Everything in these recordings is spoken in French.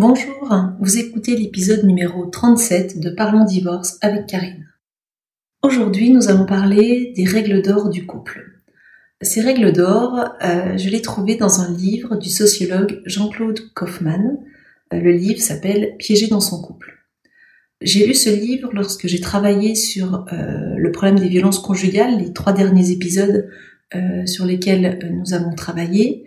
Bonjour, vous écoutez l'épisode numéro 37 de Parlons divorce avec Karine. Aujourd'hui, nous allons parler des règles d'or du couple. Ces règles d'or, euh, je les trouvées dans un livre du sociologue Jean-Claude Kaufmann. Euh, le livre s'appelle Piégé dans son couple. J'ai lu ce livre lorsque j'ai travaillé sur euh, le problème des violences conjugales, les trois derniers épisodes sur lesquels nous avons travaillé.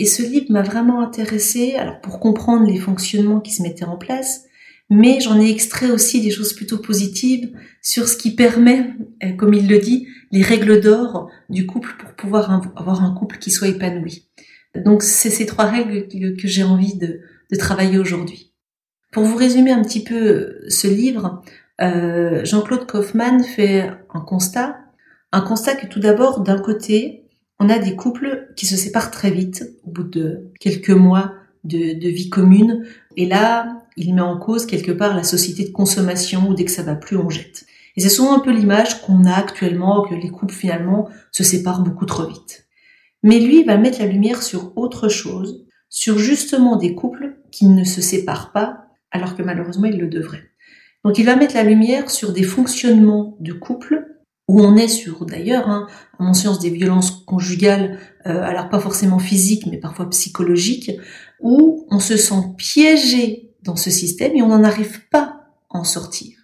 Et ce livre m'a vraiment intéressée, alors pour comprendre les fonctionnements qui se mettaient en place, mais j'en ai extrait aussi des choses plutôt positives sur ce qui permet, euh, comme il le dit, les règles d'or du couple pour pouvoir avoir un couple qui soit épanoui. Donc c'est ces trois règles que j'ai envie de, travailler aujourd'hui. Pour vous résumer un petit peu euh, ce livre, euh, Jean-Claude Kaufmann fait un constat, un constat que tout d'abord, d'un côté, on a des couples qui se séparent très vite, au bout de quelques mois de, vie commune, et là, il met en cause quelque part la société de consommation où dès que ça va plus, on jette. Et c'est souvent un peu l'image qu'on a actuellement, que les couples finalement se séparent beaucoup trop vite. Mais lui, il va mettre la lumière sur autre chose, sur justement des couples qui ne se séparent pas, alors que malheureusement ils le devraient. Donc il va mettre la lumière sur des fonctionnements de couple où on est sur d'ailleurs, hein, à mon sens, des violences conjugales, euh, alors pas forcément physiques, mais parfois psychologiques, où on se sent piégé dans ce système et on n'en arrive pas à en sortir.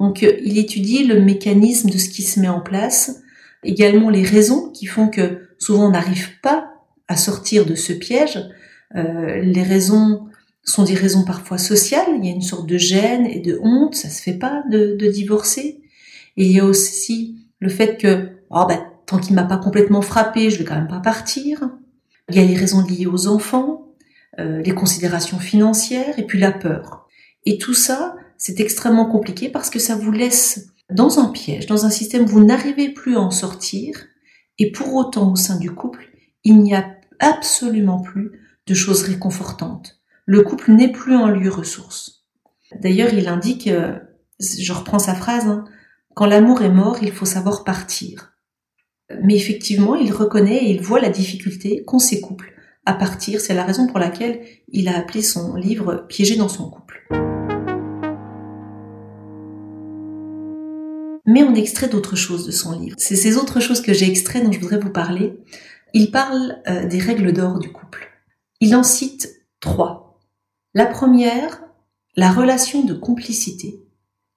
Donc euh, il étudie le mécanisme de ce qui se met en place, également les raisons qui font que souvent on n'arrive pas à sortir de ce piège. Euh, les raisons sont des raisons parfois sociales, il y a une sorte de gêne et de honte, ça se fait pas de, de divorcer. Et il y a aussi le fait que oh, bah, tant qu'il m'a pas complètement frappé, je vais quand même pas partir. Il y a les raisons liées aux enfants, euh, les considérations financières et puis la peur. Et tout ça, c'est extrêmement compliqué parce que ça vous laisse dans un piège, dans un système où vous n'arrivez plus à en sortir. Et pour autant, au sein du couple, il n'y a absolument plus de choses réconfortantes. Le couple n'est plus un lieu ressource. D'ailleurs, il indique, euh, je reprends sa phrase, hein, quand l'amour est mort, il faut savoir partir. Mais effectivement, il reconnaît et il voit la difficulté qu'ont ces couples à partir. C'est la raison pour laquelle il a appelé son livre Piégé dans son couple. Mais on extrait d'autres choses de son livre. C'est ces autres choses que j'ai extraites dont je voudrais vous parler. Il parle euh, des règles d'or du couple. Il en cite trois. La première, la relation de complicité.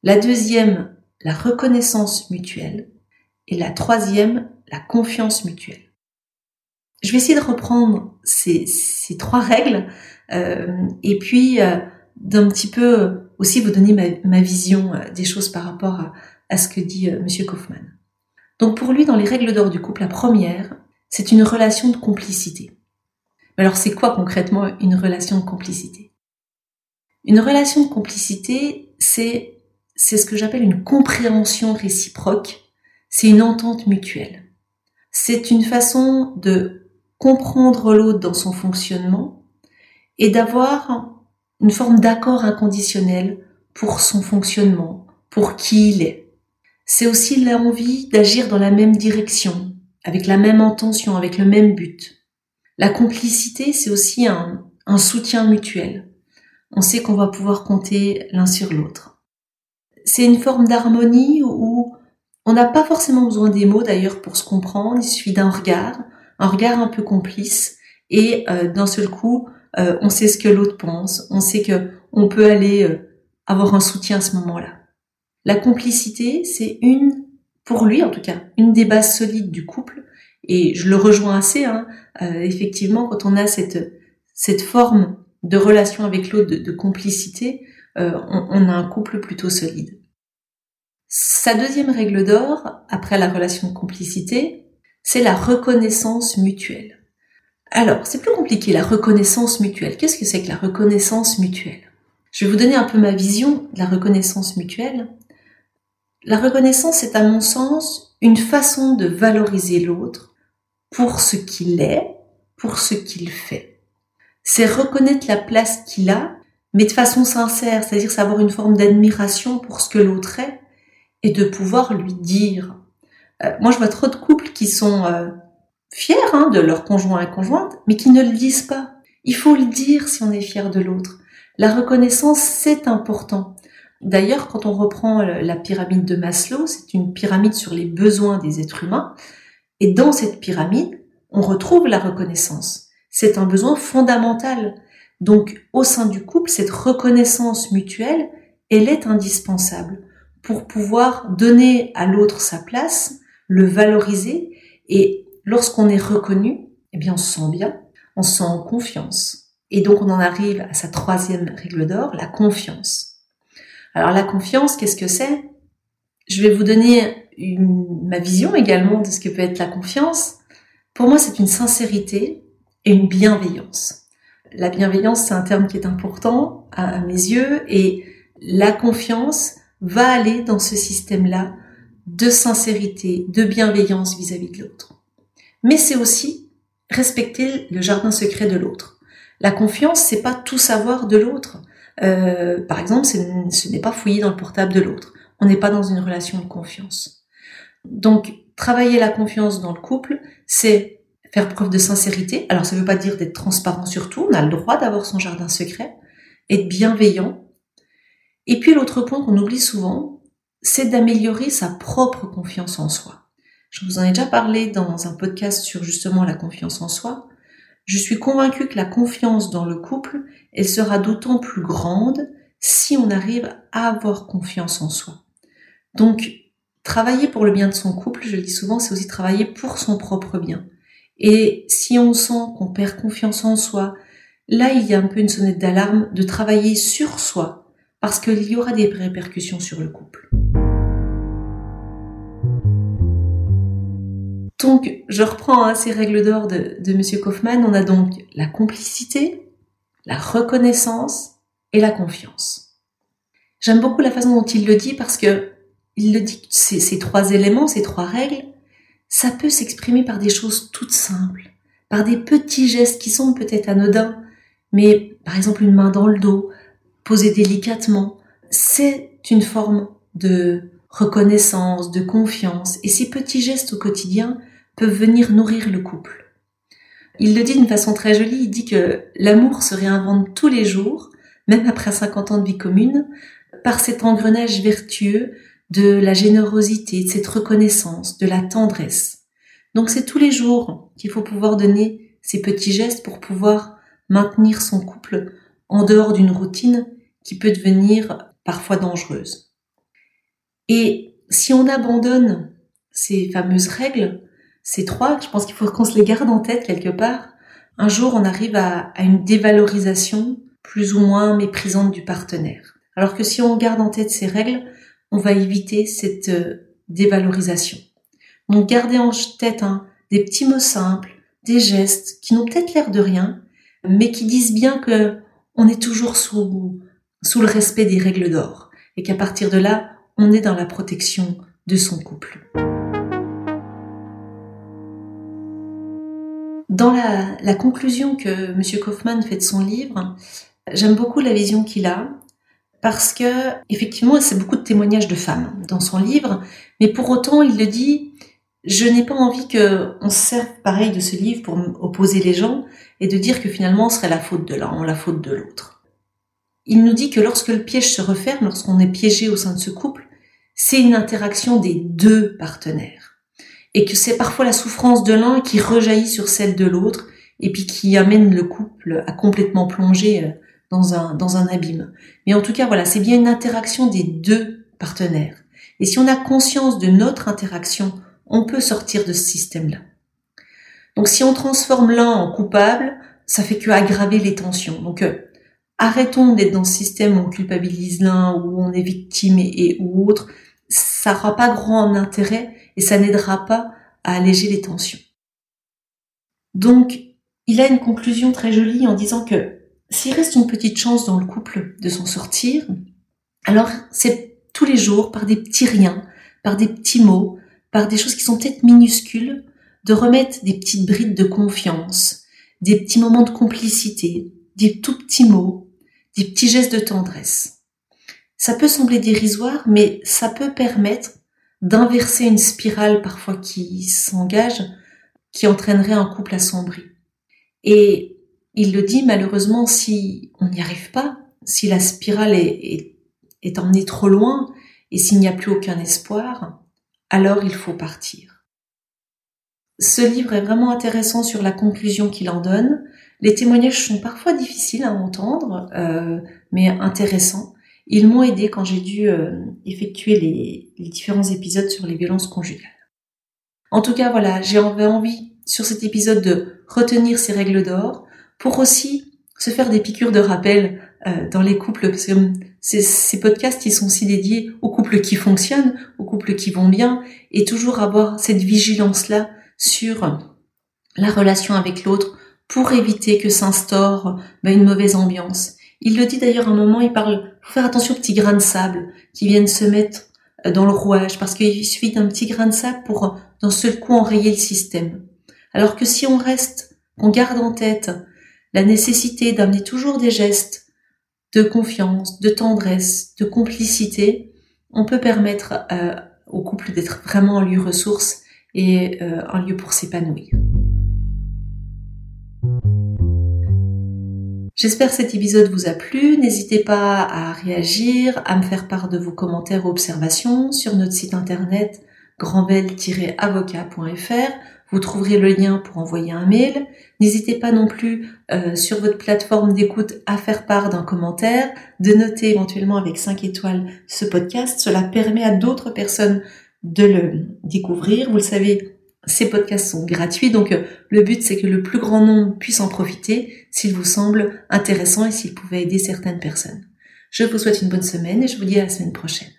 La deuxième, la reconnaissance mutuelle et la troisième, la confiance mutuelle. Je vais essayer de reprendre ces, trois règles euh, et puis euh, d'un petit peu aussi vous donner ma, vision euh, des choses par rapport à, ce que dit Monsieur Kaufmann. Donc pour lui, dans les règles d'or du couple, la première, c'est une relation de complicité. Mais alors c'est quoi concrètement une relation de complicité? Une relation de complicité, c'est c'est ce que j'appelle une compréhension réciproque, c'est une entente mutuelle. C'est une façon de comprendre l'autre dans son fonctionnement et d'avoir une forme d'accord inconditionnel pour son fonctionnement, pour qui il est. C'est aussi l'envie d'agir dans la même direction, avec la même intention, avec le même but. La complicité, c'est aussi un, un soutien mutuel. On sait qu'on va pouvoir compter l'un sur l'autre c'est une forme d'harmonie où on n'a pas forcément besoin des mots d'ailleurs pour se comprendre, il suffit d'un regard, un regard un peu complice, et euh, d'un seul coup, euh, on sait ce que l'autre pense, on sait que on peut aller euh, avoir un soutien à ce moment-là. La complicité, c'est une, pour lui en tout cas, une des bases solides du couple, et je le rejoins assez. Hein, effectivement, quand on a cette cette forme de relation avec l'autre, de, complicité, on, on a un couple plutôt solide. Sa deuxième règle d'or, après la relation de complicité, c'est la reconnaissance mutuelle. Alors, c'est plus compliqué, la reconnaissance mutuelle. Qu'est-ce que c'est que la reconnaissance mutuelle? Je vais vous donner un peu ma vision de la reconnaissance mutuelle. La reconnaissance est à mon sens une façon de valoriser l'autre pour ce qu'il est, pour ce qu'il fait. C'est reconnaître la place qu'il a, mais de façon sincère, c'est-à-dire savoir une forme d'admiration pour ce que l'autre est, et de pouvoir lui dire. Euh, moi, je vois trop de couples qui sont euh, fiers hein, de leur conjoint et conjointe, mais qui ne le disent pas. Il faut le dire si on est fier de l'autre. La reconnaissance, c'est important. D'ailleurs, quand on reprend la pyramide de Maslow, c'est une pyramide sur les besoins des êtres humains. Et dans cette pyramide, on retrouve la reconnaissance. C'est un besoin fondamental. Donc, au sein du couple, cette reconnaissance mutuelle, elle est indispensable pour pouvoir donner à l'autre sa place, le valoriser. Et lorsqu'on est reconnu, eh bien, on se sent bien, on se sent en confiance. Et donc, on en arrive à sa troisième règle d'or, la confiance. Alors, la confiance, qu'est-ce que c'est? Je vais vous donner ma vision également de ce que peut être la confiance. Pour moi, c'est une sincérité et une bienveillance. La bienveillance, c'est un terme qui est important à, mes yeux et la confiance va aller dans ce système-là de sincérité, de bienveillance vis-à-vis de l'autre. Mais c'est aussi respecter le jardin secret de l'autre. La confiance, c'est pas tout savoir de l'autre. Euh, par exemple, ce n'est pas fouiller dans le portable de l'autre. On n'est pas dans une relation de confiance. Donc, travailler la confiance dans le couple, c'est faire preuve de sincérité. Alors, ça ne veut pas dire d'être transparent sur tout. On a le droit d'avoir son jardin secret, être bienveillant. Et puis, l'autre point qu'on oublie souvent, c'est d'améliorer sa propre confiance en soi. Je vous en ai déjà parlé dans un podcast sur justement la confiance en soi. Je suis convaincue que la confiance dans le couple, elle sera d'autant plus grande si on arrive à avoir confiance en soi. Donc, travailler pour le bien de son couple, je le dis souvent, c'est aussi travailler pour son propre bien. Et si on sent qu'on perd confiance en soi, là, il y a un peu une sonnette d'alarme de travailler sur soi, parce qu'il y aura des répercussions sur le couple. Donc, je reprends hein, ces règles d'or de, de M. Kaufmann. On a donc la complicité, la reconnaissance et la confiance. J'aime beaucoup la façon dont il le dit parce que il le dit, ces trois éléments, ces trois règles, ça peut s'exprimer par des choses toutes simples, par des petits gestes qui sont peut-être anodins, mais par exemple une main dans le dos, posée délicatement, c'est une forme de reconnaissance, de confiance, et ces petits gestes au quotidien peuvent venir nourrir le couple. Il le dit d'une façon très jolie, il dit que l'amour se réinvente tous les jours, même après 50 ans de vie commune, par cet engrenage vertueux de la générosité, de cette reconnaissance, de la tendresse. Donc c'est tous les jours qu'il faut pouvoir donner ces petits gestes pour pouvoir maintenir son couple en dehors d'une routine qui peut devenir parfois dangereuse. Et si on abandonne ces fameuses règles, ces trois, je pense qu'il faut qu'on se les garde en tête quelque part. Un jour, on arrive à, une dévalorisation plus ou moins méprisante du partenaire. Alors que si on garde en tête ces règles, on va éviter cette euh, dévalorisation. Donc gardez en tête hein, des petits mots simples, des gestes qui n'ont peut-être l'air de rien, mais qui disent bien que on est toujours sous, sous le respect des règles d'or et qu'à partir de là, on est dans la protection de son couple. Dans la, conclusion que M. Kaufmann fait de son livre, j'aime beaucoup la vision qu'il a parce que effectivement, c'est beaucoup de témoignages de femmes dans son livre, mais pour autant, il le dit, je n'ai pas envie qu'on se serve pareil de ce livre pour opposer les gens et de dire que finalement, ce serait la faute de l'un la faute de l'autre. Il nous dit que lorsque le piège se referme, lorsqu'on est piégé au sein de ce couple, c'est une interaction des deux partenaires. Et que c'est parfois la souffrance de l'un qui rejaillit sur celle de l'autre et puis qui amène le couple à complètement plonger euh, dans un, dans un abîme. Mais en tout cas, voilà, c'est bien une interaction des deux partenaires. Et si on a conscience de notre interaction, on peut sortir de ce système-là. Donc si on transforme l'un en coupable, ça fait que aggraver les tensions. Donc euh, arrêtons d'être dans ce système où on culpabilise l'un, où on est victime et, ou autre. Ça n'aura pas grand intérêt et ça n'aidera pas à alléger les tensions. Donc, il a une conclusion très jolie en disant que s'il reste une petite chance dans le couple de s'en sortir, alors c'est tous les jours, par des petits riens, par des petits mots, par des choses qui sont peut-être minuscules, de remettre des petites brides de confiance, des petits moments de complicité, des tout petits mots, des petits gestes de tendresse. Ça peut sembler dérisoire, mais ça peut permettre d'inverser une spirale parfois qui s'engage, qui entraînerait un couple assombri. Et il le dit malheureusement, si on n'y arrive pas, si la spirale est, emmenée trop loin et s'il n'y a plus aucun espoir, alors il faut partir. Ce livre est vraiment intéressant sur la conclusion qu'il en donne. Les témoignages sont parfois difficiles à entendre, euh, mais intéressants. Ils m'ont aidé quand j'ai dû euh, effectuer les, les, différents épisodes sur les violences conjugales. En tout cas, voilà, j'ai envie sur cet épisode de retenir ces règles d'or pour aussi se faire des piqûres de rappel euh, dans les couples. Parce que ces, ces podcasts, ils sont aussi dédiés aux couples qui fonctionnent, aux couples qui vont bien, et toujours avoir cette vigilance-là sur la relation avec l'autre pour éviter que s'instaure ben, une mauvaise ambiance. Il le dit d'ailleurs un moment, il parle, faut faire attention aux petits grains de sable qui viennent se mettre euh, dans le rouage, parce qu'il suffit d'un petit grain de sable pour d'un seul coup enrayer le système. Alors que si on reste, qu'on garde en tête la nécessité d'amener toujours des gestes de confiance, de tendresse, de complicité, on peut permettre euh, au couple d'être vraiment un lieu ressource et euh, un lieu pour s'épanouir. J'espère que cet épisode vous a plu. N'hésitez pas à réagir, à me faire part de vos commentaires ou observations sur notre site internet grandbel-avocat.fr. Vous trouverez le lien pour envoyer un mail. N'hésitez pas non plus euh, sur votre plateforme d'écoute à faire part d'un commentaire, de noter éventuellement avec 5 étoiles ce podcast. Cela permet à d'autres personnes de le découvrir. Vous le savez, ces podcasts sont gratuits, donc euh, le but c'est que le plus grand nombre puisse en profiter s'il vous semble intéressant et s'il pouvait aider certaines personnes. Je vous souhaite une bonne semaine et je vous dis à la semaine prochaine.